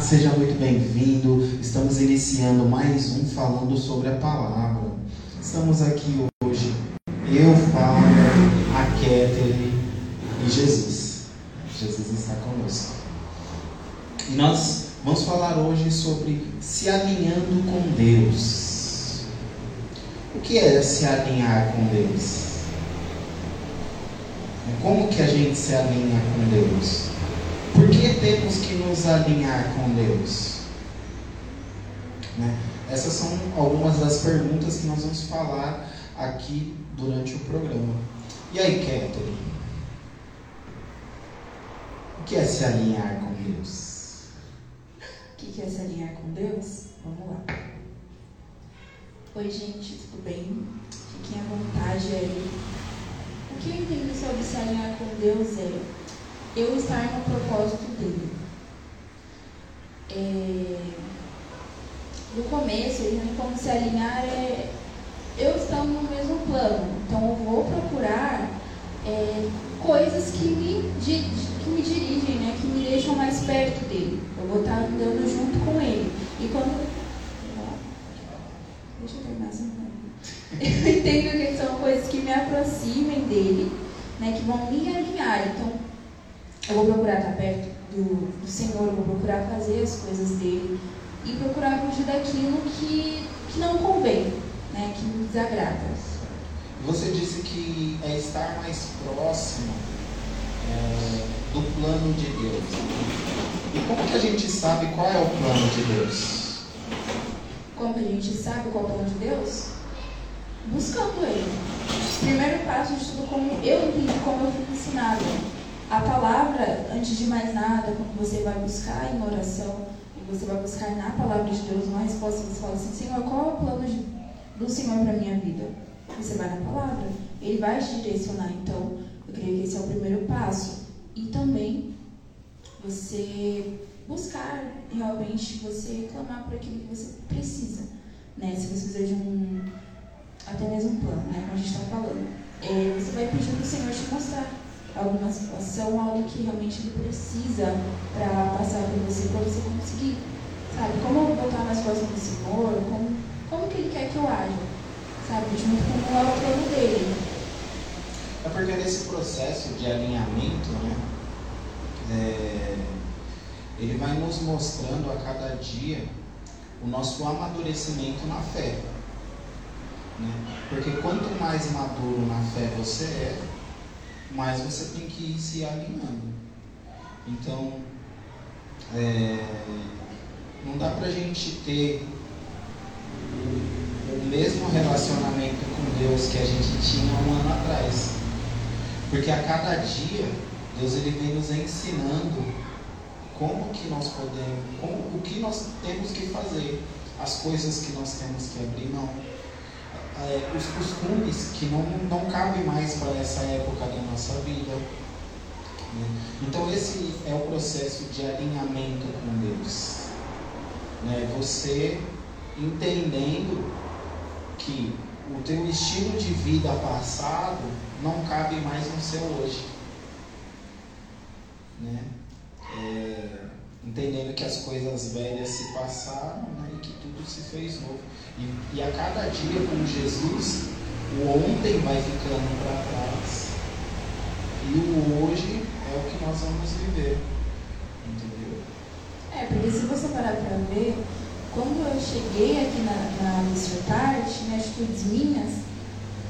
seja muito bem-vindo. Estamos iniciando mais um falando sobre a palavra. Estamos aqui hoje, eu, Fábio, a Kétere e Jesus. Jesus está conosco. E nós vamos falar hoje sobre se alinhando com Deus. O que é se alinhar com Deus? Como que a gente se alinha com Deus? Por que temos que nos alinhar com Deus? Né? Essas são algumas das perguntas que nós vamos falar aqui durante o programa. E aí, Catherine? O que é se alinhar com Deus? O que é se alinhar com Deus? Vamos lá. Oi, gente, tudo bem? Fiquem à vontade aí. O que eu entendo sobre se alinhar com Deus é eu estar no propósito dele. É, no começo, como se alinhar é eu estou no mesmo plano. Então eu vou procurar é, coisas que me, que me dirigem, né, que me deixam mais perto dele. Eu vou estar andando junto com ele. E quando. Deixa eu terminar assim. Eu entendo que são coisas que me aproximem dele, né, que vão me alinhar. Então, eu vou procurar estar perto do, do Senhor, eu vou procurar fazer as coisas dele e procurar fugir daquilo que, que não convém, né, que me desagrada. Você disse que é estar mais próximo é, do plano de Deus. E como que a gente sabe qual é o plano de Deus? Como que a gente sabe qual é o plano de Deus? Buscando Ele. Primeiro passo de tudo, como eu entendi, como eu fui ensinado a palavra, antes de mais nada, quando você vai buscar em oração, você vai buscar na palavra de Deus uma resposta, você fala assim, Senhor, qual é o plano de, do Senhor para minha vida? Você vai na palavra, Ele vai te direcionar. Então, eu creio que esse é o primeiro passo. E também, você buscar realmente, você clamar por aquilo que você precisa. Né? Se você precisa de um, até mesmo um plano, né? como a gente está falando. É, você vai pedir para o Senhor te mostrar alguma situação, algo que realmente ele precisa para passar por você, para você conseguir, sabe? Como botar mais próximo do Senhor, como, como que ele quer que eu aja, sabe? Junto com o plano dele. É porque nesse processo de alinhamento, né? É, ele vai nos mostrando a cada dia o nosso amadurecimento na fé. Né? Porque quanto mais maduro na fé você é, mas você tem que ir se alinhando. Então, é, não dá pra gente ter o mesmo relacionamento com Deus que a gente tinha um ano atrás. Porque a cada dia, Deus ele vem nos ensinando como que nós podemos, como, o que nós temos que fazer, as coisas que nós temos que abrir mão é, os costumes que não, não cabem mais para essa época da nossa vida. Né? Então esse é o processo de alinhamento com Deus. Né? Você entendendo que o teu estilo de vida passado não cabe mais no seu hoje. Né? É, entendendo que as coisas velhas se passaram né? e que tudo se fez novo. E, e a cada dia com Jesus, o ontem vai ficando para trás e o hoje é o que nós vamos viver. Entendeu? É, porque se você parar para ver, quando eu cheguei aqui na, na Mr. Tart, né, atitudes minhas,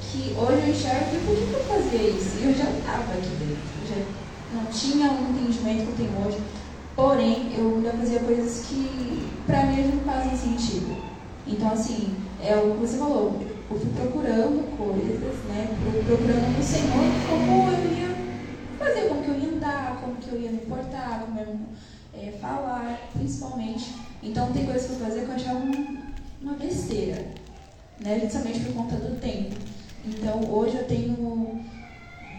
que hoje eu enxergo e por que, eu fazia isso? Eu já estava aqui dentro, já não tinha o entendimento que eu tenho hoje, porém eu já fazia coisas que para mim não fazem sentido. Então, assim, é o que você falou, eu fui procurando coisas, né? Procurando no Senhor como eu ia fazer, como que eu ia andar, como que eu ia me portar, como eu ia é, falar, principalmente. Então, tem coisas que eu fazia que eu achava uma besteira, né? Justamente por conta do tempo. Então, hoje eu tenho,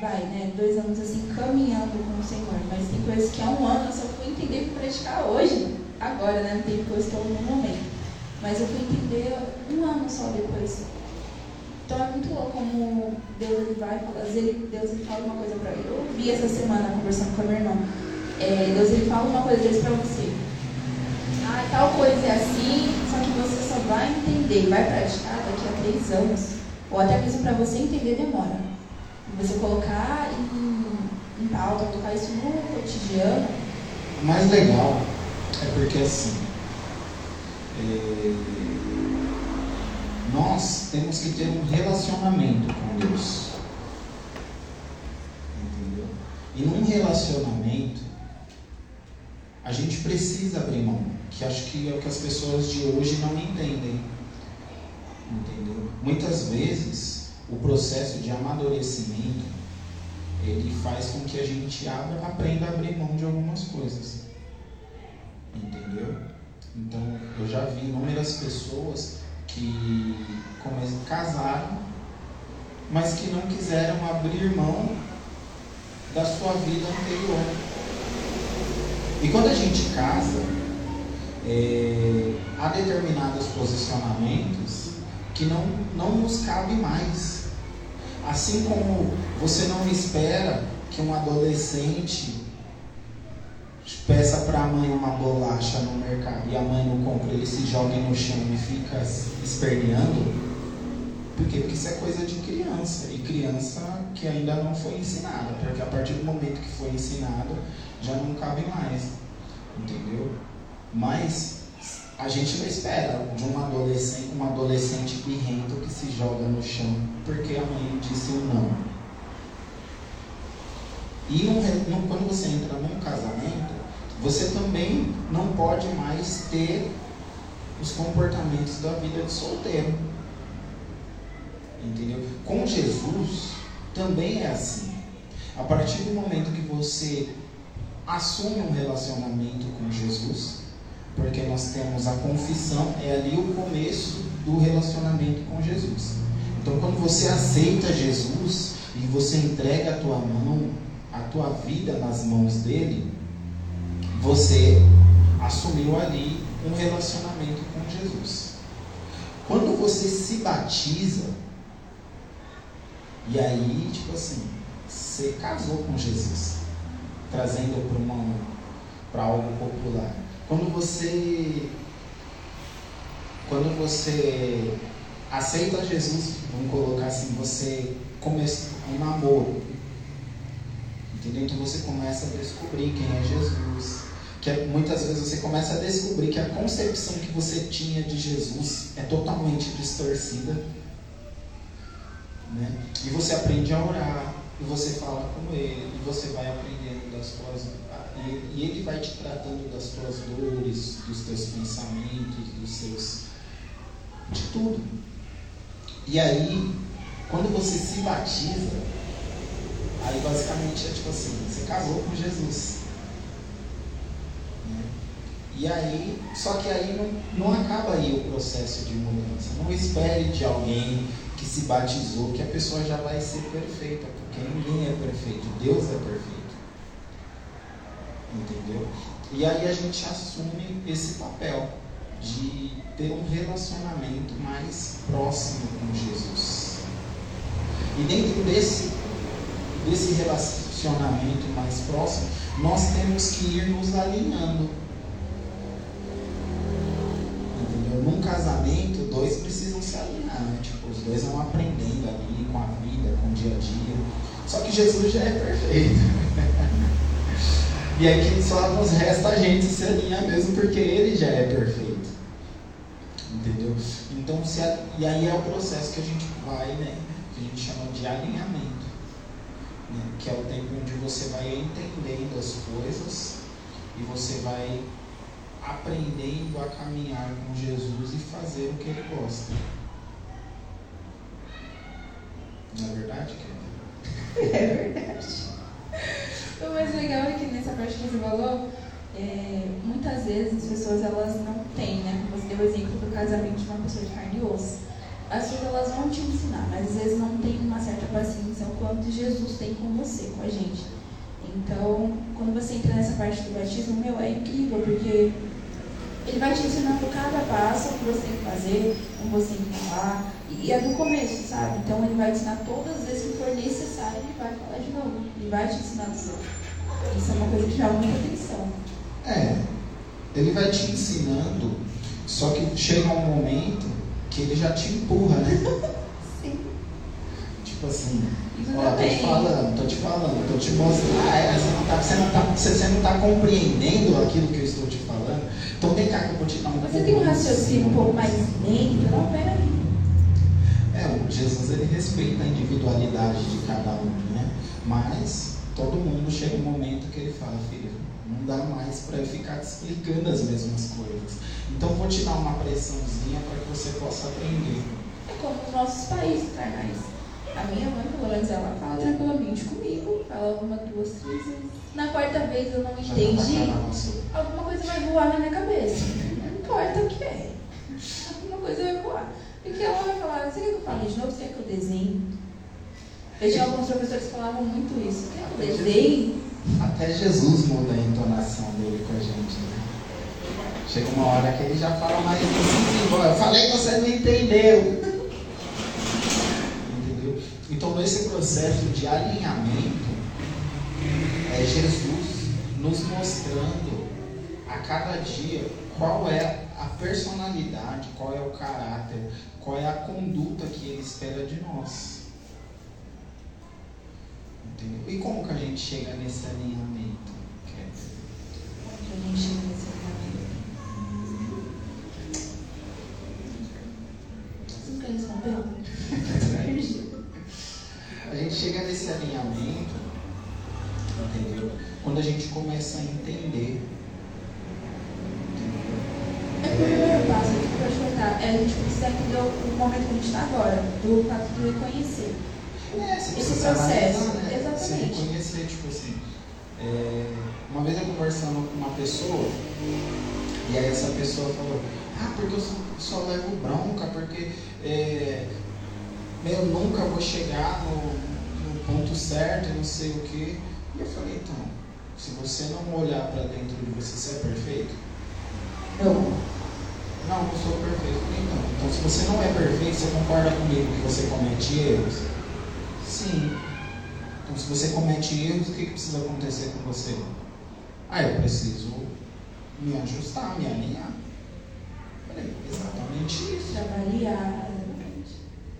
vai, né, dois anos assim, caminhando com o Senhor, mas tem coisas que há um ano eu só fui entender e praticar hoje, agora, né? Tem coisas que eu no momento. Mas eu fui entender um ano só depois. Então é muito louco como Deus ele vai falar, Deus ele fala uma coisa para mim. Eu vi essa semana conversando com a minha irmã. É, Deus ele fala uma coisa desse para você. Ah, tal coisa é assim, só que você só vai entender, vai praticar daqui a três anos. Ou até mesmo para você entender demora. Você colocar em, em pauta, colocar isso no cotidiano. O mais legal é porque é assim, é, nós temos que ter um relacionamento com Deus. Entendeu? E num relacionamento, a gente precisa abrir mão, que acho que é o que as pessoas de hoje não entendem. Entendeu? Muitas vezes, o processo de amadurecimento, ele faz com que a gente abra, aprenda a abrir mão de algumas coisas. Entendeu? Então, eu já vi inúmeras pessoas que casaram, mas que não quiseram abrir mão da sua vida anterior. E quando a gente casa, é, há determinados posicionamentos que não, não nos cabe mais. Assim como você não espera que um adolescente peça para a mãe uma bolacha no mercado e a mãe não compra, ele se joga no chão e fica esperneando. Por quê? Porque isso é coisa de criança. E criança que ainda não foi ensinada. Porque a partir do momento que foi ensinado, já não cabe mais. Entendeu? Mas a gente não espera de um adolescente, um adolescente birrento que se joga no chão porque a mãe disse um não. E um, quando você entra num casamento, você também não pode mais ter os comportamentos da vida de solteiro. Entendeu? Com Jesus também é assim. A partir do momento que você assume um relacionamento com Jesus, porque nós temos a confissão, é ali o começo do relacionamento com Jesus. Então, quando você aceita Jesus e você entrega a tua mão, a tua vida nas mãos dele, você assumiu ali um relacionamento com Jesus. Quando você se batiza, e aí, tipo assim, você casou com Jesus trazendo para para algo popular. Quando você quando você aceita Jesus, vamos colocar assim, você começa um namoro. Entendeu? Então você começa a descobrir quem é Jesus. Que é, muitas vezes você começa a descobrir que a concepção que você tinha de Jesus é totalmente distorcida. Né? E você aprende a orar, e você fala com ele, e você vai aprendendo das tuas. E ele vai te tratando das tuas dores, dos teus pensamentos, dos seus. de tudo. E aí, quando você se batiza, aí basicamente é tipo assim: você casou com Jesus. Né? E aí, só que aí não, não acaba aí o processo de mudança. Não espere de alguém que se batizou que a pessoa já vai ser perfeita, porque ninguém é perfeito, Deus é perfeito. Entendeu? E aí a gente assume esse papel de ter um relacionamento mais próximo com Jesus. E dentro desse, desse relacionamento mais próximo, nós temos que ir nos alinhando. Entendeu? Num casamento, dois precisam se alinhar, né? Tipo, os dois vão aprendendo ali com a vida, com o dia a dia. Só que Jesus já é perfeito. e aí só nos resta a gente se alinhar mesmo, porque ele já é perfeito. Entendeu? Então, se a, e aí é o processo que a gente vai, né? Que a gente chama de alinhamento. Né, que é o tempo onde você vai entendendo as coisas e você vai aprendendo a caminhar com Jesus e fazer o que ele gosta. Não é verdade, querida? É verdade. O mais legal é que nessa parte que você falou, é, muitas vezes as pessoas elas não têm, né? Você deu o exemplo do casamento de uma pessoa de carne e osso. As pessoas elas vão te ensinar, mas às vezes não tem uma certa paciência o quanto Jesus tem com você, com a gente. Então, quando você entra nessa parte do batismo, meu, é incrível, porque ele vai te ensinando cada passo o que você tem que fazer, como você tem que falar. E é do começo, sabe? Então ele vai te ensinar todas as vezes que for necessário, ele vai falar de novo. Ele vai te ensinar do seu. Isso é uma coisa que chama muita atenção. É, ele vai te ensinando, só que chega um momento que ele já te empurra, né? Sim. Tipo assim, Isso ó, tô te falando, tô te falando, tô te mostrando. Ah, é, você, não tá, você, não tá, você, você não tá compreendendo aquilo que eu estou te falando. Então vem cá que eu vou te dar um Você tem um raciocínio um pouco mais lento, não, peraí. É, o Jesus ele respeita a individualidade de cada um, né? Mas todo mundo chega um momento que ele fala, filho, não dá mais para eu ficar te explicando as mesmas coisas. Então vou te dar uma pressãozinha para que você possa aprender. É como os nossos países carnais. A minha mãe, pelo menos, ela fala tranquilamente comigo. Fala uma, duas, três vezes. Na quarta vez eu não tá entendi. Alguma coisa vai voar na minha cabeça. Não importa o que é. Alguma coisa vai voar. Porque ela vai falar, você quer que eu fale de novo? Você quer que eu desenhe? Eu tinha alguns professores que falavam muito isso. Quer que eu desenhe? Até Jesus muda a entonação dele com a gente, né? Chega uma hora que ele já fala mais assim, eu falei que você não entendeu. Entendeu? Então nesse processo de alinhamento, é Jesus nos mostrando a cada dia qual é a personalidade, qual é o caráter, qual é a conduta que ele espera de nós. Entendeu? E como que a gente chega nesse alinhamento? Kézia? Onde a gente chega nesse respondeu? A gente chega nesse alinhamento, entendeu? Quando a gente começa a entender. É que o primeiro passo, que eu te contar, é a gente precisa entender o momento que a gente está agora, do fato de reconhecer. Você Esse precisa processo, né? Você exatamente. reconhecer, tipo assim. é, uma vez eu conversando com uma pessoa, e aí essa pessoa falou, ah, porque eu só, levo bronca, porque é, eu nunca vou chegar no, no ponto certo, não sei o quê. E eu falei, então, se você não olhar para dentro de você, você é perfeito? Não. Não, não sou perfeito. Então, então, se você não é perfeito, você concorda comigo que você comete erros? Sim. Então, se você comete erros, o que, que precisa acontecer com você? Ah, eu preciso me ajustar, me alinhar. Falei, exatamente isso. Exatamente.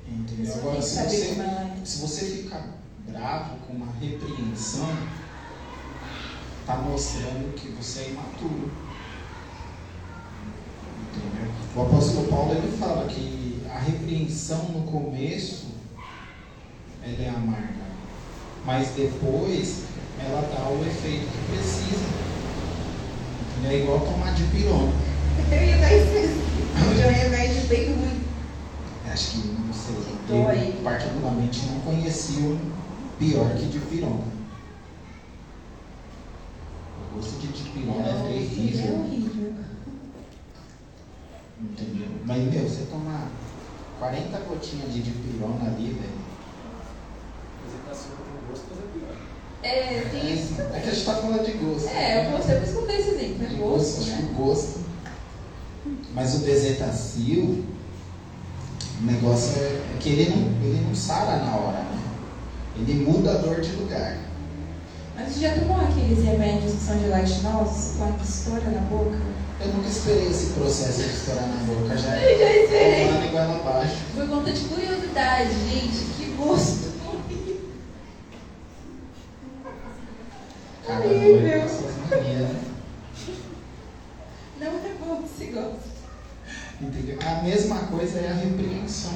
Entendeu? Agora, que se você, é. se você ficar bravo com uma repreensão, está mostrando que você é imaturo. Entendeu? O apóstolo Paulo ele fala que a repreensão no começo ela é amarga, mas depois ela dá o efeito que precisa. Entendeu? É igual tomar de pirona. Eu ia dar esse de um remédio bem ruim. Acho que não sei. Dói. Eu particularmente não conhecia um pior que de pirona. O gosto de dipirona é É terrível. horrível. Entendeu? Mas, meu, você tomar 40 gotinhas de dipirona ali, velho. Apresentação com gosto, mas é pior. É, tem isso. É que a gente tá falando de gosto. É, eu vou sempre esconder esse exemplo, né? De Gosto, acho que né? o gosto. Mas o bezetacil, o negócio é, é que ele não, ele não sara na hora, né? Ele muda a dor de lugar. Mas você já tomou aqueles remédios que são gelatinosos, quando estoura na boca? Eu nunca esperei esse processo de estourar na boca, já Eu já esperei. tomando igual abaixo. Por conta de curiosidade, gente, que gosto horrível. Cada Horrível. Não é bom esse gosto. Entendeu? A mesma coisa é a repreensão.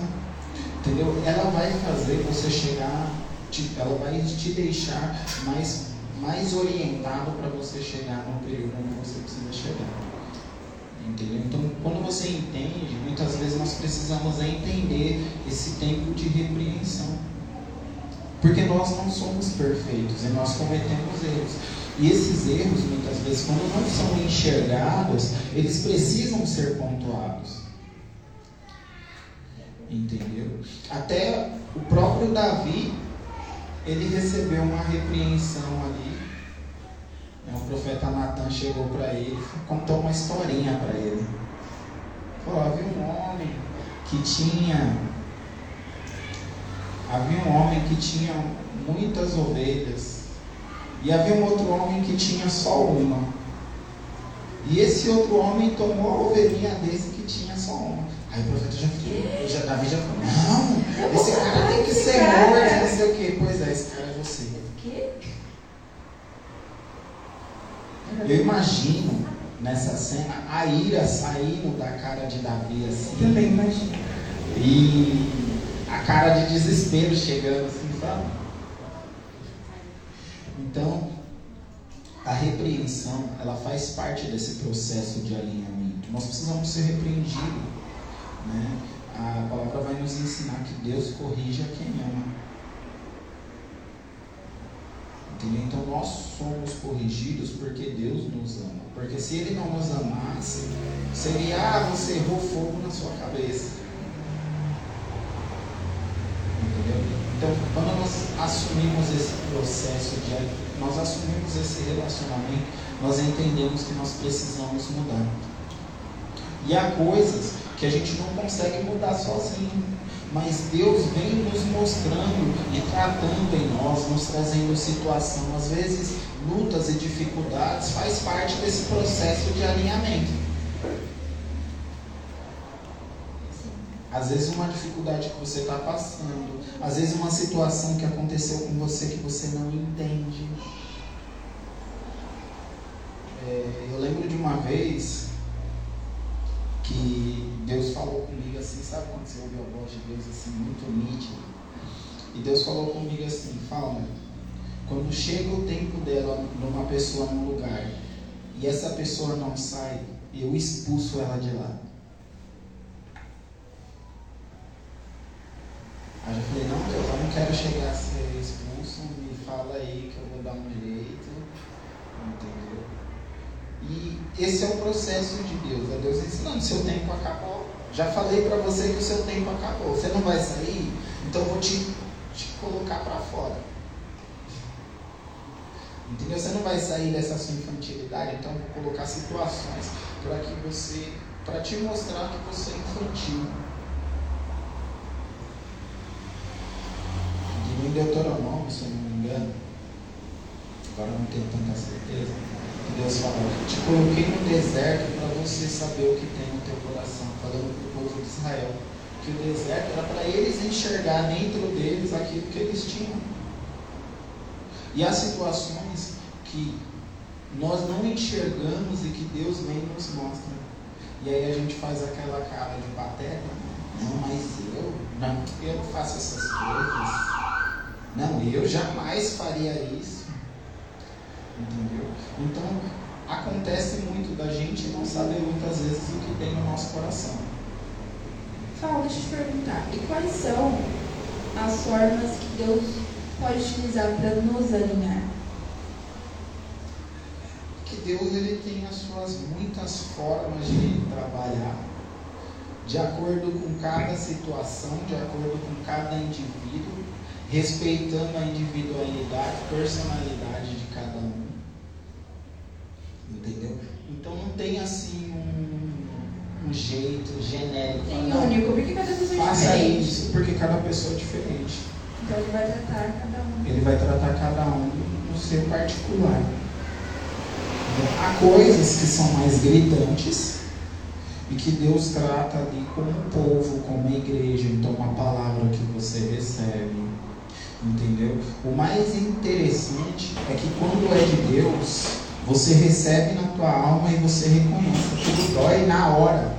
Entendeu? Ela vai fazer você chegar, ela vai te deixar mais, mais orientado para você chegar no período onde você precisa chegar. Entendeu? Então, quando você entende, muitas vezes nós precisamos é entender esse tempo de repreensão. Porque nós não somos perfeitos e nós cometemos erros. E esses erros, muitas vezes, quando não são enxergados, eles precisam ser pontuados. Entendeu? Até o próprio Davi, ele recebeu uma repreensão ali. Né, O profeta Natan chegou para ele, contou uma historinha para ele. Falou, havia um homem que tinha. Havia um homem que tinha muitas ovelhas. E havia um outro homem que tinha só uma. E esse outro homem tomou a ovelhinha desse que tinha só uma. Aí o profeta já ficou, já, Davi já falou, não, esse cara tem que ser morto, não sei o quê. Pois é, esse cara é você. Quê? Eu imagino nessa cena a ira saindo da cara de Davi assim. Também imagino. E a cara de desespero chegando assim, sabe? Então, a repreensão, ela faz parte desse processo de alinhamento. Nós precisamos ser repreendidos. Né? A palavra vai nos ensinar que Deus corrige a quem ama. Entendeu? Então nós somos corrigidos porque Deus nos ama. Porque se Ele não nos amasse, seria, ah, você errou fogo na sua cabeça. Entendeu? Então, quando nós assumimos esse processo de nós assumimos esse relacionamento, nós entendemos que nós precisamos mudar. E há coisas que a gente não consegue mudar sozinho. Mas Deus vem nos mostrando e tratando em nós, nos trazendo situação, às vezes lutas e dificuldades, faz parte desse processo de alinhamento. Às vezes uma dificuldade que você está passando, às vezes uma situação que aconteceu com você que você não entende. É, eu lembro de uma vez que Deus falou comigo assim, sabe quando você ouve a voz de Deus assim, muito nítida? E Deus falou comigo assim, fala, quando chega o tempo dela numa pessoa num lugar e essa pessoa não sai, eu expulso ela de lá. Aí eu falei, quero chegar a ser expulso, me fala aí que eu vou dar um jeito, entendeu? E esse é o processo de Deus, é Deus ensinando, seu tempo acabou. Já falei para você que o seu tempo acabou, você não vai sair, então eu vou te, te colocar para fora. Entendeu? Você não vai sair dessa sua infantilidade, então eu vou colocar situações para que você, para te mostrar que você é infantil. Em Deuteronômio, se eu não me engano, agora não tenho tanta certeza, que Deus falou, te coloquei no deserto para você saber o que tem no teu coração, falando para o povo de Israel, que o deserto era para eles enxergar dentro deles aquilo que eles tinham. E há situações que nós não enxergamos e que Deus vem e nos mostra. E aí a gente faz aquela cara de pateta, não, mas eu, não, eu não faço essas coisas. Não, eu jamais faria isso. Entendeu? Então, acontece muito da gente não saber muitas vezes o que tem no nosso coração. Fala, deixa eu te perguntar. E quais são as formas que Deus pode utilizar para nos alinhar? Que Deus ele tem as suas muitas formas de trabalhar, de acordo com cada situação, de acordo com cada indivíduo respeitando a individualidade, personalidade de cada um. Entendeu? Então não tem assim um, um jeito genérico. Tem não, único, porque cada pessoa é Faça diferente. isso, porque cada pessoa é diferente. Então ele vai tratar cada um. Ele vai tratar cada um no seu particular. Há coisas que são mais gritantes e que Deus trata ali como um povo, como uma igreja. Então, uma palavra que você recebe, Entendeu? O mais interessante é que quando é de Deus, você recebe na tua alma e você reconhece. Tudo dói na hora.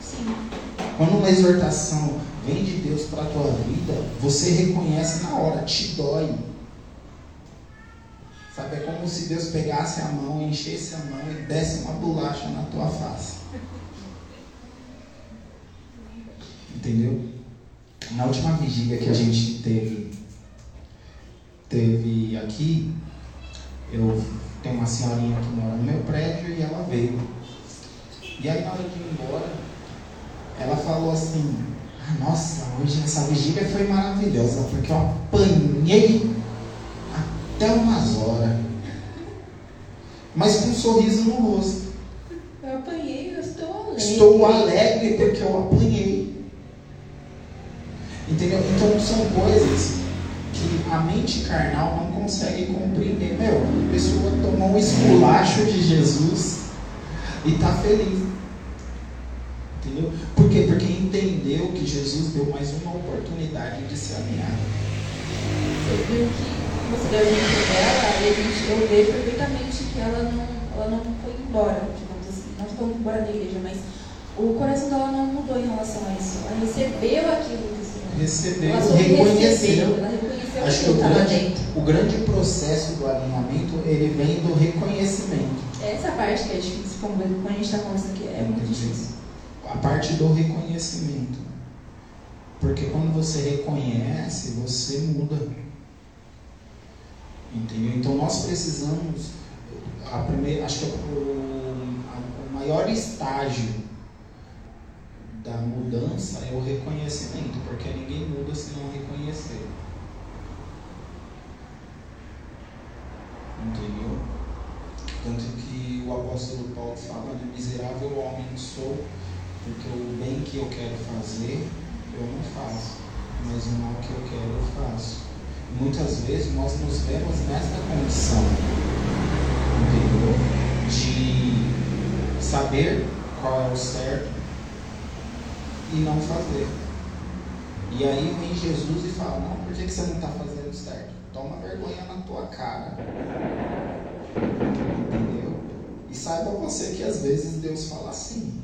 Sim. Quando uma exortação vem de Deus para a tua vida, você reconhece na hora, te dói. Sabe, é como se Deus pegasse a mão, enchesse a mão e desse uma bolacha na tua face. Entendeu? Na última vigília que a gente teve teve aqui, eu tenho uma senhorinha que mora no meu prédio e ela veio. E aí na hora de ir embora, ela falou assim, ah, nossa, hoje essa vigília foi maravilhosa, porque eu apanhei até umas horas. Mas com um sorriso no rosto. Eu apanhei, eu estou alegre. Estou alegre porque eu apanhei. Entendeu? Então são coisas a mente carnal não consegue compreender. Meu, a pessoa tomou um esculacho de Jesus e está feliz. Entendeu? Por quê? Porque entendeu que Jesus deu mais uma oportunidade de se alinhar. Você viu que você deu a gente dela, e gente, eu vejo perfeitamente que ela não, ela não foi embora, digamos assim. Não foi embora da igreja, mas o coração dela não mudou em relação a isso. Ela recebeu aquilo que Senhor. Recebeu, Ela só reconheceu. recebeu, ela reconheceu Acho que o grande, o grande processo do alinhamento ele vem do reconhecimento. Essa parte que é difícil, como quando a gente está conversando aqui, é muito difícil. A parte do reconhecimento. Porque quando você reconhece, você muda. Entendeu? Então nós precisamos. A primeira, acho que é o, a- o maior estágio da mudança é o reconhecimento, porque ninguém muda se não reconhecer. Entendeu? Tanto que o apóstolo Paulo fala, né, miserável homem sou, porque o bem que eu quero fazer, eu não faço, mas o mal que eu quero, eu faço. Muitas vezes nós nos vemos nessa condição, entendeu? De saber qual é o certo e não fazer. E aí vem Jesus e fala, não, por que você não está fazendo certo? Toma vergonha na tua cara. Entendeu? E saiba você que às vezes Deus fala assim.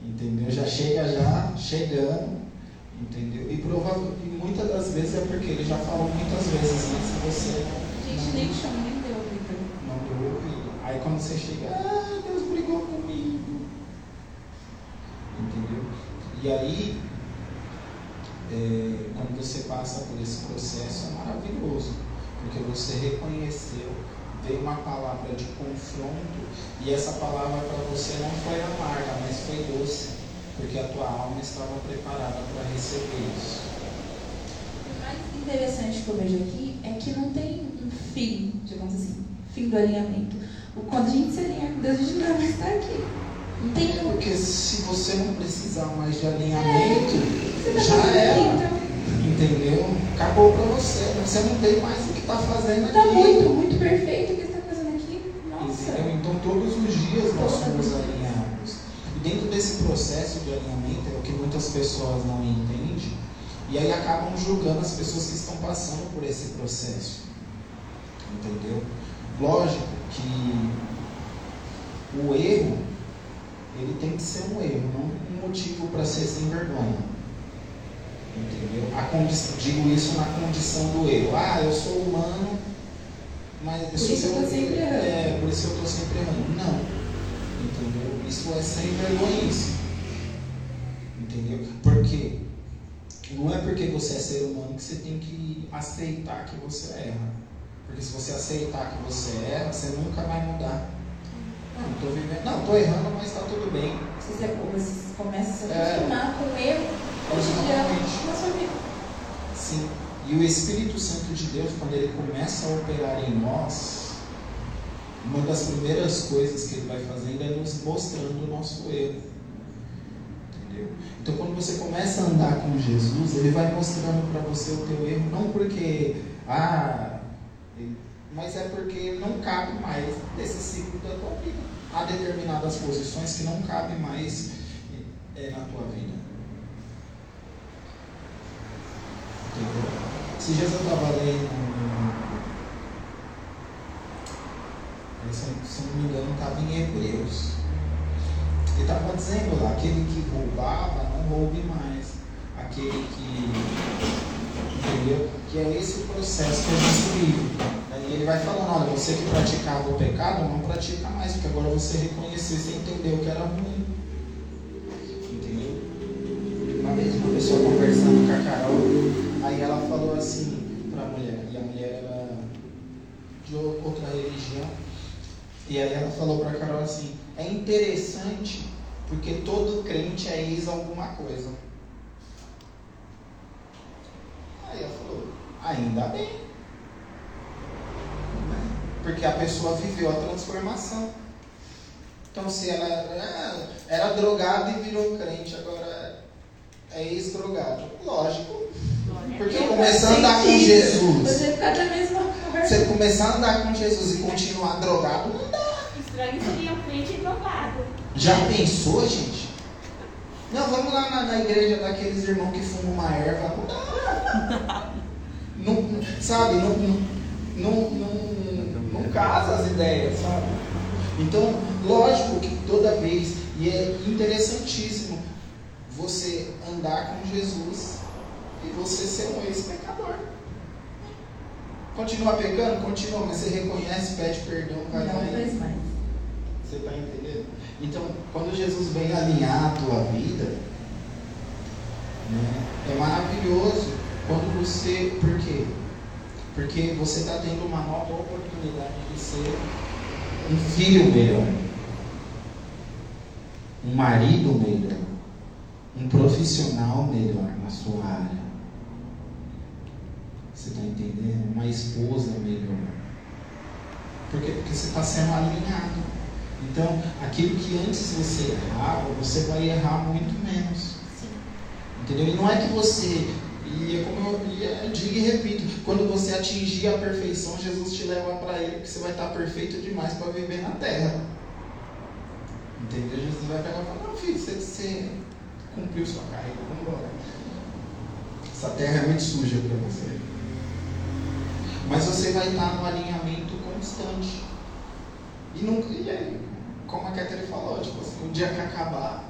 Entendeu? Já chega já chegando. Entendeu? E, provável, e muitas das vezes é porque ele já falou muitas vezes antes e você A gente nem chama, nem deu ouvido. não deu ouvido. Aí quando você chega, ah, Deus brigou comigo. Entendeu? E aí, é, quando você passa por esse processo, é maravilhoso. Porque você reconheceu, veio uma palavra de confronto, e essa palavra para você não foi amarga, mas foi doce. Porque a tua alma estava preparada para receber isso. O mais interessante que eu vejo aqui é que não tem um fim, digamos assim, fim do alinhamento. O- Quando a gente se alinha com Deus, a gente não vai mais estar aqui. Não tem um. Porque se você não precisar mais de alinhamento, tá já era. Entendeu? Acabou pra você. Você não tem mais o que está fazendo aqui. Tá muito, muito perfeito o que você está fazendo aqui. Nossa. Entendeu? Então todos os dias nós somos alinhados. E dentro desse processo de alinhamento é o que muitas pessoas não entendem. E aí acabam julgando as pessoas que estão passando por esse processo. Entendeu? Lógico que o erro ele tem que ser um erro, não um motivo para ser sem vergonha. Entendeu? Condi- digo isso na condição do erro. Ah, eu sou humano, mas Por isso eu tô sempre errando. É, por isso eu estou sempre errando. Não. Entendeu? Isso é sem vergonhice. Entendeu? Porque não é porque você é ser humano que você tem que aceitar que você erra. Porque se você aceitar que você erra, você nunca vai mudar. Não, estou vivendo. Não, estou errando, mas está tudo bem. Você, você começa a se É. acostumar com o erro, cotidiano Exatamente. na sua vida. Sim. E o Espírito Santo de Deus, quando ele começa a operar em nós, uma das primeiras coisas que ele vai fazendo é nos mostrando o nosso erro. Entendeu? Então, quando você começa a andar com Jesus, ele vai mostrando para você o teu erro, não porque, ah, mas é porque não cabe mais nesse ciclo da tua vida. Há determinadas posições que não cabem mais é, na tua vida. Entendeu? Esses dias eu estava lendo. Se se não me engano, estava em Hebreus. Ele estava dizendo lá: aquele que roubava, não roube mais. Aquele que. Entendeu? Que é esse o processo que a gente vive. Ele vai falando: olha, você que praticava o pecado, não pratica mais, porque agora você reconheceu, você entendeu que era ruim. Entendeu? Uma vez uma pessoa conversando com a Carol, aí ela falou assim para a mulher, e a mulher era de ou- outra religião, e aí ela falou para Carol assim, é interessante porque todo crente é ex alguma coisa. Aí ela falou, ainda bem. Porque a pessoa viveu a transformação. Então se ela era, era drogada e virou crente, agora é ex-drogado. Lógico. Porque Não começar a andar com. Jesus. Você ficar da mesma forma. Você começar a andar com Jesus e continuar drogado, não dá. Estranho seria crente drogado. Já pensou, gente? Não, vamos lá na, na igreja daqueles irmãos que fumam uma erva. Não, não, sabe, não, não, não, não casa as ideias, sabe? Então, lógico que toda vez, e é interessantíssimo, você andar com Jesus e você ser um ex-pecador. Continua pecando? Continua, mas você reconhece, pede perdão, vai Não mais. Você está entendendo? Então, quando Jesus vem alinhar a tua vida, né, é maravilhoso quando você. Por quê? Porque você está tendo uma nova oportunidade de ser um filho melhor, um marido melhor, um profissional melhor na sua área. Você está entendendo? Uma esposa melhor. Por quê? Porque você está sendo alinhado. Então, aquilo que antes você errava, você vai errar muito menos. Entendeu? E não é que você, e é como eu, eu digo e repito, quando você atingir a perfeição, Jesus te leva para Ele, porque você vai estar perfeito demais para viver na terra. Entendeu? Jesus vai pegar e falar, não filho, você, você cumpriu sua carreira, vamos embora. Essa terra é muito suja para você. Mas você vai estar no alinhamento constante. E, nunca, e aí, como a Catherine falou, tipo assim, o dia que acabar.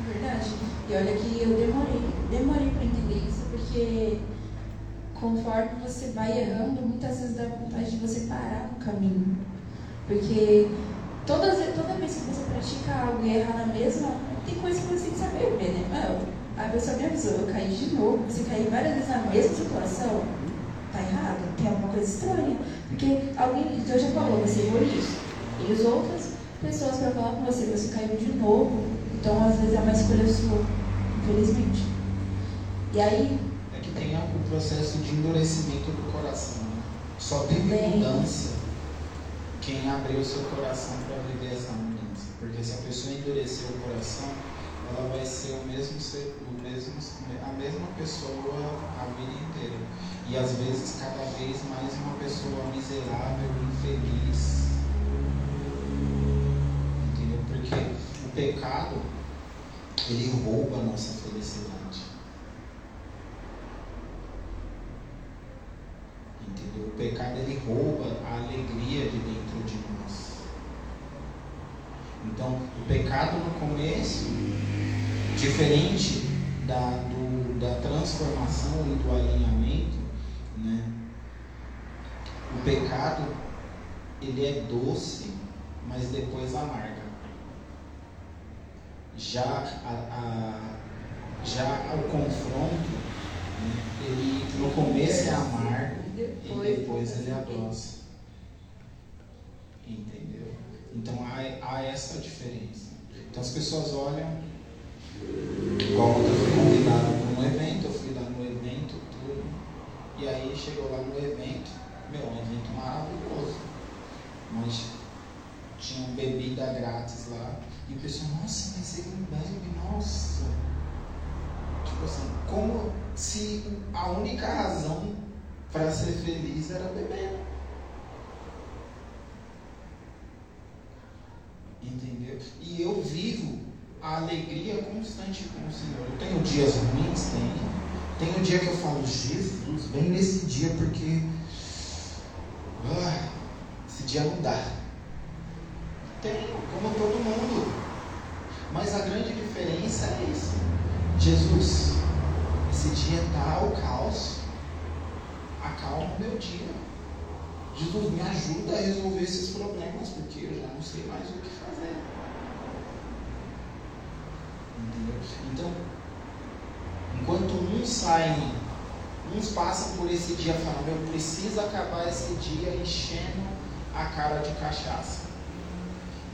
É verdade. E olha que eu demorei, demorei para entender isso, porque conforme você vai errando, muitas vezes dá vontade de você parar no caminho. Porque todas, toda vez que você pratica algo e erra na mesma, tem coisa que você tem que saber ver, né? Não, a pessoa me avisou, eu caí de novo, você cair várias vezes na mesma situação, tá errado, tem alguma coisa estranha. Porque alguém, Deus já falou, você errou isso. E as outras pessoas para falar com você, você caiu de novo. Então, às vezes, é uma escolha sua, infelizmente. E aí. É que tem o processo de endurecimento do coração. Né? Só tem Bem... mudança quem abriu o seu coração para viver essa mudança. Porque se a pessoa endurecer o coração, ela vai ser o mesmo ser, o mesmo, a mesma pessoa a vida inteira. E às vezes cada vez mais uma pessoa miserável, infeliz. Entendeu? Porque o pecado, ele rouba a nossa felicidade. Entendeu? O pecado, ele rouba a alegria de dentro de nós. Então, o pecado no começo, diferente da, do, da transformação e do alinhamento, né? O pecado, ele é doce, mas depois amarga. Já, a, a já o confronto, né? ele no começo é amargo e depois ele é doce. Entendeu? Então há, há essa diferença. Então as pessoas olham, igual eu fui convidado para um evento, eu fui lá no evento, tudo. E aí chegou lá no evento, meu, um evento maravilhoso. Mas tinha bebida grátis lá. E o pessoal, nossa, mas ele bebe, nossa. Tipo assim, como se a única razão para ser feliz era beber. Entendeu? E eu vivo a alegria com o Senhor. Eu tenho dias ruins, tenho. Tem um dia que eu falo, Jesus, vem nesse dia porque ah, esse dia não dá. Tenho, como todo mundo. Mas a grande diferença é isso. Jesus, esse dia está o caos. Acalma o meu dia. Jesus, me ajuda a resolver esses problemas, porque eu já não sei mais o que fazer. Entendeu? Então, enquanto uns saem, uns passam por esse dia falando, eu preciso acabar esse dia enchendo a cara de cachaça.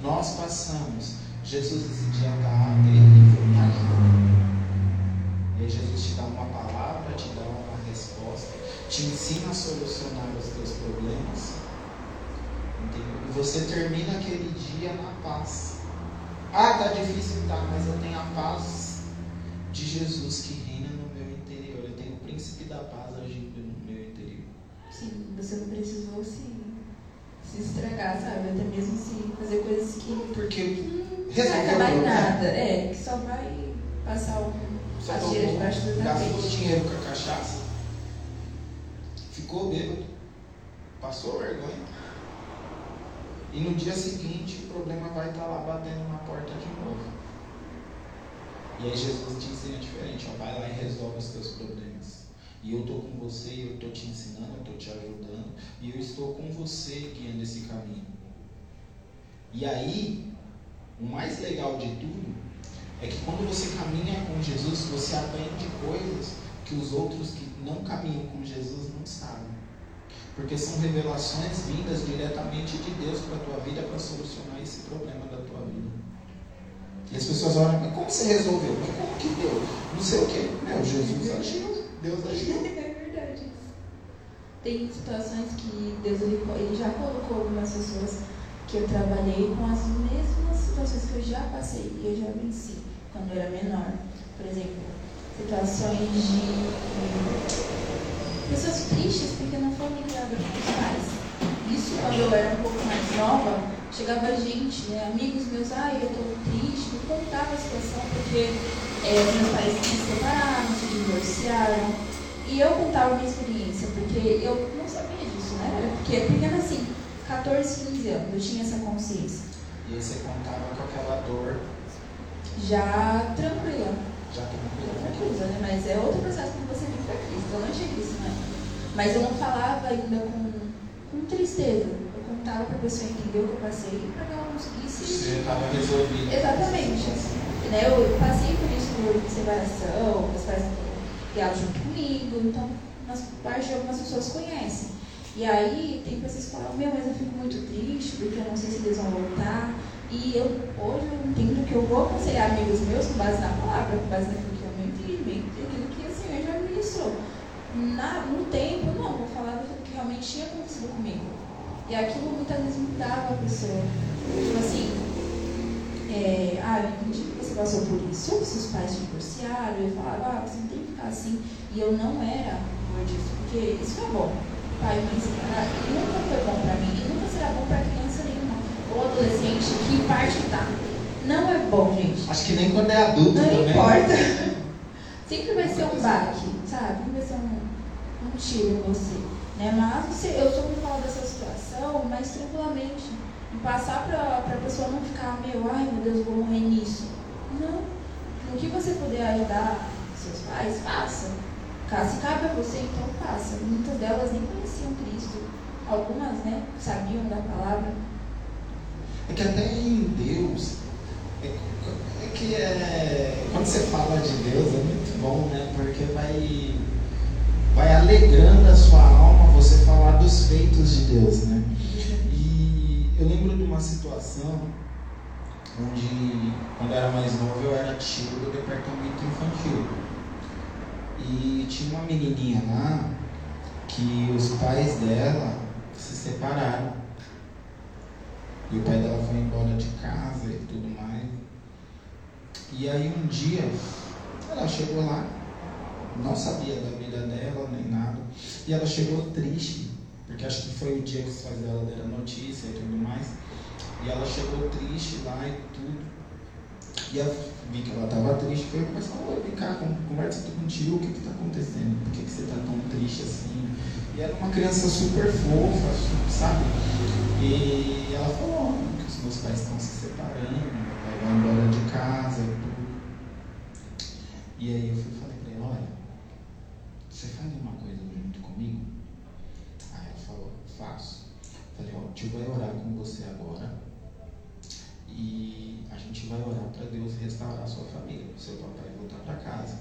Nós passamos, Jesus, esse dia está terrível, me ajuda. E aí Jesus te dá uma palavra, te dá uma resposta, te ensina a solucionar os teus problemas. Entendeu? E você termina aquele dia na paz. Ah, tá difícil, tá, mas eu tenho a paz de Jesus que reina no meu interior. Eu tenho o príncipe da paz agindo no meu interior. Sim, você não precisou se, se estragar, sabe? Até mesmo se fazer coisas que Porque não vai resolveu o acabar em problema. nada. É, que só vai passar o, Só as tiras debaixo do gastou dinheiro com a cachaça, ficou bêbado, passou vergonha. E no dia seguinte o problema vai estar lá batendo na porta de novo. E aí Jesus te ensina diferente, ó, vai lá e resolve os teus problemas. E eu estou com você, eu estou te ensinando, eu estou te ajudando, e eu estou com você guiando esse caminho. E aí, o mais legal de tudo é que quando você caminha com Jesus, você aprende coisas que os outros que não caminham com Jesus não sabem. Porque são revelações vindas diretamente de Deus para a tua vida para solucionar esse problema da tua vida. E as pessoas olham, mas como você resolveu? Mas como que deu? Não sei o quê. Meu, Jesus agiu, Deus agiu. É verdade. Tem situações que Deus ele, ele já colocou algumas pessoas que eu trabalhei com as mesmas situações que eu já passei e eu já venci quando eu era menor. Por exemplo, situações de pessoas tristes porque não foram criadas com os pais. Isso quando eu era um pouco mais nova, chegava gente, né, amigos meus, ai, eu tô triste, me contava a situação porque é, meus pais se separaram, se divorciaram. E eu contava a minha experiência, porque eu não sabia disso, né? Era porque pequena assim, 14, 15 anos, eu tinha essa consciência. E aí você contava com aquela dor Já tranquila, já tranquila. tranquila, né? Mas é outro processo que você Eu não tinha Cristo, né? Mas eu não falava ainda com, com tristeza. Eu contava pra pessoa entender o que eu passei pra que ela conseguisse. Você estava resolvido. Exatamente. Né? Eu passei por isso por separação, meus pais criaram junto comigo, então umas parte de algumas pessoas conhecem. E aí tem pessoas que falam, meu, mas eu fico muito triste porque eu não sei se eles vão voltar. E eu hoje eu entendo que eu vou aconselhar amigos meus com base na palavra, com base naquilo que eu me entendi, aquilo que o Senhor já me ministrou. Na, no tempo, não, vou falar do que realmente tinha acontecido comigo. E aquilo muitas vezes mudava a pessoa. Tipo assim, é, ah, eu entendi que você passou por isso, seus pais se divorciaram, eu falava, ah, você não tem que ficar assim. E eu não era por disso, porque isso é bom. Pai mãe separados, e nunca foi bom pra mim, e nunca será bom pra criança nenhuma, ou adolescente, que parte tá. Não é bom, gente. Acho que nem quando é adulto Não também. importa. Sempre vai ser um baque, sabe? Sempre vai ser um, um tiro em você. Né? Mas você, eu só me falo dessa situação, mas tranquilamente. E passar pra, pra pessoa não ficar, meu, ai meu Deus, vou morrer nisso. Não. No que você puder ajudar seus pais, faça. Se cabe a você, então faça. Muitas delas nem conheciam Cristo. Algumas, né, sabiam da palavra. É que até em Deus, é, é que é, quando você fala de Deus é muito bom, né? Porque vai, vai alegrando a sua alma você falar dos feitos de Deus, né? E eu lembro de uma situação onde, quando eu era mais novo, eu era tio do departamento infantil. E tinha uma menininha lá que os pais dela se separaram. E o pai dela foi embora de casa e tudo mais. E aí um dia ela chegou lá, não sabia da dela nem nada. E ela chegou triste, porque acho que foi o dia que os pais dela deram notícia e tudo mais. E ela chegou triste lá e tudo. E eu vi que ela estava triste, foi começar a vem cá, con- conversa aqui contigo, o que está acontecendo? Por que, que você está tão triste assim? E era uma criança super fofa, su- sabe? E ela falou que os meus pais estão se separando, vai embora de casa e tudo. E aí eu fui e falei pra ela, olha, você faz uma coisa junto comigo? Aí ela falou, faço. Falei, ó, o tio vai orar com você agora. E a gente vai orar para Deus restaurar a sua família, o seu papai voltar para casa.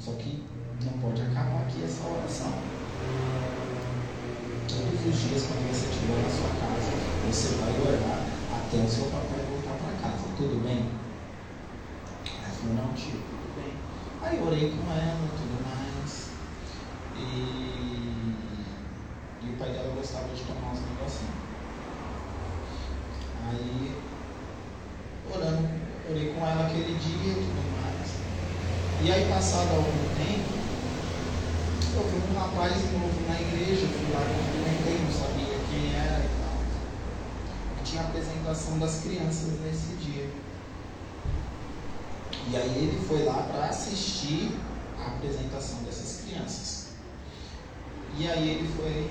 Só que não pode acabar aqui essa oração. Todos os dias, quando você estiver na sua casa, você vai orar até o seu papai voltar para casa. Tudo bem? Ela falou, não, tio, tudo bem. Aí eu orei com ela e tudo mais. E, e o pai dela gostava de tomar uns negocinhos. Aí, orando, orei com ela aquele dia e tudo mais. E aí, passado algum tempo, eu vi um rapaz novo na igreja, fui lá, cumprimentei, não sabia quem era e tal. Tinha a apresentação das crianças nesse dia. E aí ele foi lá para assistir a apresentação dessas crianças. E aí ele foi,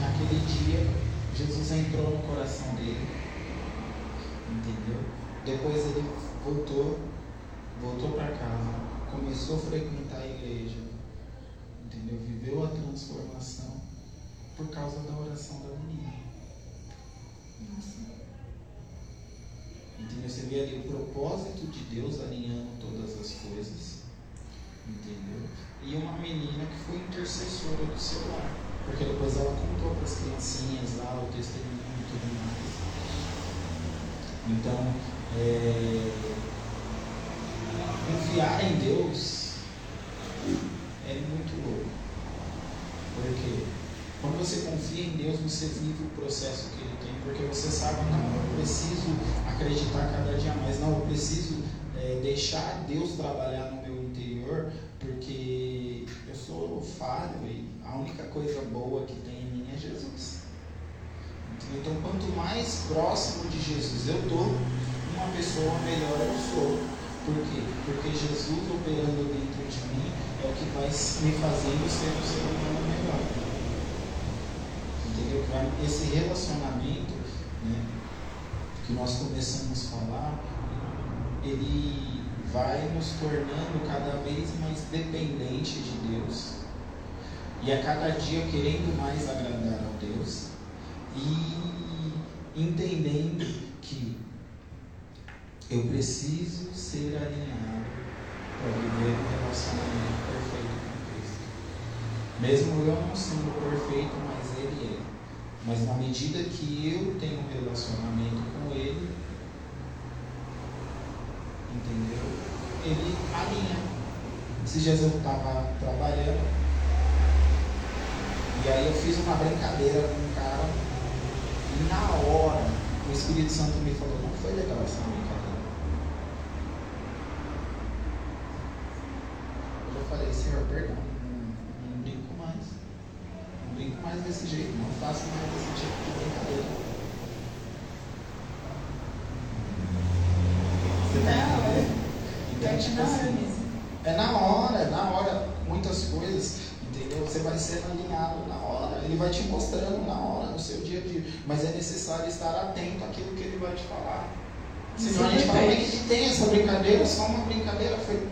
naquele dia, Jesus entrou no coração dele. Entendeu? Depois ele voltou, voltou para casa, começou a frequentar a igreja. Entendeu? Viveu a transformação por causa da oração da menina. Entendeu? Você vê ali o propósito de Deus alinhando todas as coisas. Entendeu? E uma menina que foi intercessora do seu lar. Porque depois ela contou para as criancinhas lá o testemunho e tudo mais. Então, é, confiar em Deus é muito louco. Por quê? Quando você confia em Deus, você vive o processo que Ele tem, porque você sabe, não, eu preciso acreditar cada dia mais, não, eu preciso é, deixar Deus trabalhar no meu interior, porque eu sou falho e a única coisa boa que tem em mim é Jesus. Então, quanto mais próximo de Jesus eu estou, uma pessoa melhor eu sou. Por quê? Porque Jesus operando dentro de mim é o que vai me fazendo ser um ser humano melhor entendeu? Esse relacionamento né, que nós começamos a falar, ele vai nos tornando cada vez mais dependente de Deus e a cada dia querendo mais agradar a Deus e entendendo que eu preciso ser alinhado para viver um relacionamento perfeito com Cristo. Mesmo eu não sendo perfeito, mas. Mas na medida que eu tenho um relacionamento com Ele, entendeu? Ele alinha. Esses dias eu estava trabalhando e aí eu fiz uma brincadeira com um cara e na hora o Espírito Santo me falou, não foi legal essa brincadeira. Eu já falei, Senhor, perdão brinco mais desse jeito, não faço mais desse tipo de brincadeira. Você tá Então, tipo assim, é na hora, é na hora, muitas coisas, entendeu? Você vai sendo alinhado na hora, ele vai te mostrando na hora, no seu dia a dia. Mas é necessário estar atento àquilo que ele vai te falar. Senão a gente fala, gente tem essa brincadeira, só uma brincadeira foi.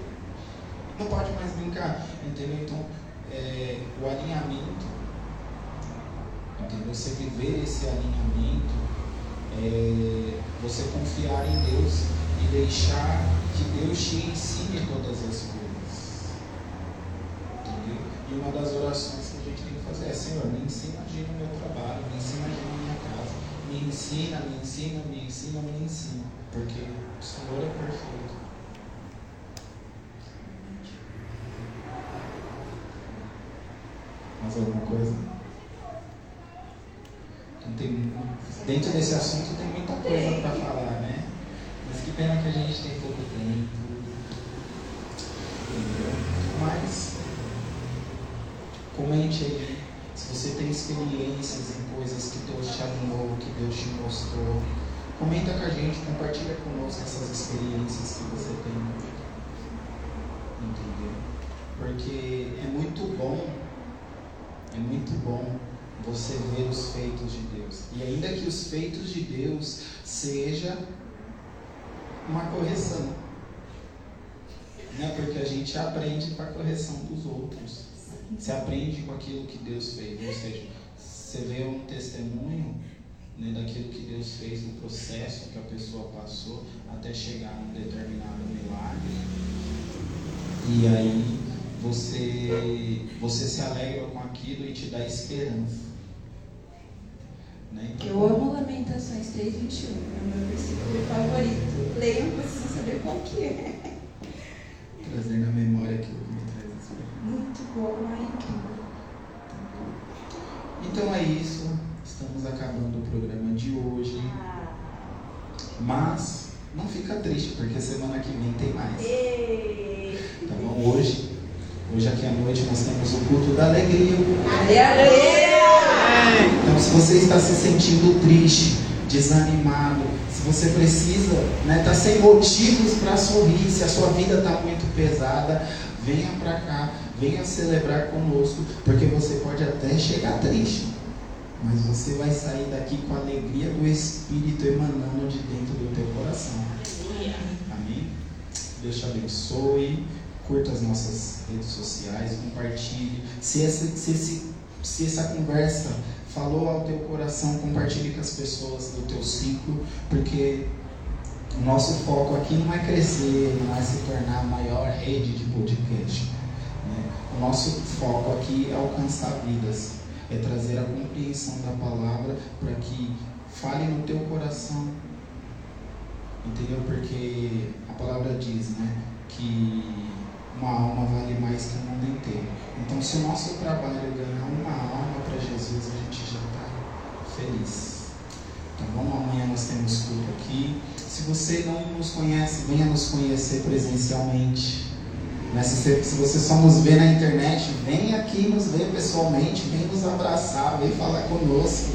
Não pode mais brincar. Entendeu? Então, é, o alinhamento Você viver esse alinhamento, é, você confiar em Deus e deixar que Deus te ensine todas as coisas. Entendeu? E uma das orações que a gente tem que fazer é, Senhor, me ensina a agir no meu trabalho, me ensina a na minha casa, me ensina, me ensina, me ensina, me ensina. Porque o Senhor é perfeito. Mais alguma coisa? Tem, dentro desse assunto tem muita coisa para falar, né? Mas que pena que a gente tem pouco tempo. Entendeu? Mas, comente aí se você tem experiências em coisas que Deus te alinhou, que Deus te mostrou. Comenta com a gente, compartilha conosco essas experiências que você tem. Entendeu? Porque é muito bom, é muito bom você vê os feitos de Deus. E ainda que os feitos de Deus seja uma correção. Né? Porque a gente aprende com a correção dos outros. Você aprende com aquilo que Deus fez. Ou seja, você vê um testemunho né, daquilo que Deus fez, do processo que a pessoa passou até chegar num determinado milagre. E aí você, você se alegra com aquilo e te dá esperança. Né? Eu amo Lamentações 3,21, é o meu versículo favorito. Leiam vocês saber qual que é. Trazer na memória aquilo que me traz assim. Muito bom, é incrível. Então é isso. Estamos acabando o programa de hoje. Mas não fica triste, porque semana que vem tem mais. Tá bom? Hoje, hoje aqui à noite nós temos o culto da alegria. Aleluia! Então, se você está se sentindo triste, desanimado, se você precisa, né, tá sem motivos para sorrir, se a sua vida está muito pesada, venha para cá, venha celebrar conosco, porque você pode até chegar triste, mas você vai sair daqui com a alegria do Espírito emanando de dentro do teu coração. Amém? Deus te abençoe. Curta as nossas redes sociais, compartilhe. Se essa, se, esse, se essa conversa falou ao teu coração, compartilhe com as pessoas do teu ciclo, porque o nosso foco aqui não é crescer, não é se tornar a maior rede de podcast. Né? O nosso foco aqui é alcançar vidas, é trazer a compreensão da palavra para que fale no teu coração. Entendeu? Porque a palavra diz né, que uma alma vale mais que o mundo inteiro. Então, se o nosso trabalho ganhar uma alma para Jesus, a gente já feliz. Então, vamos, amanhã nós temos culto aqui. Se você não nos conhece, venha nos conhecer presencialmente. Né? Se, você, se você só nos vê na internet, vem aqui nos ver pessoalmente, vem nos abraçar, vem falar conosco.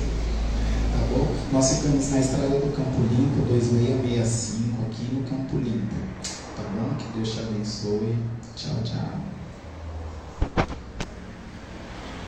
Tá bom? Nós ficamos na estrada do Campo Limpo, 2665, aqui no Campo Limpo. Tá bom? Que Deus te abençoe. Tchau, tchau.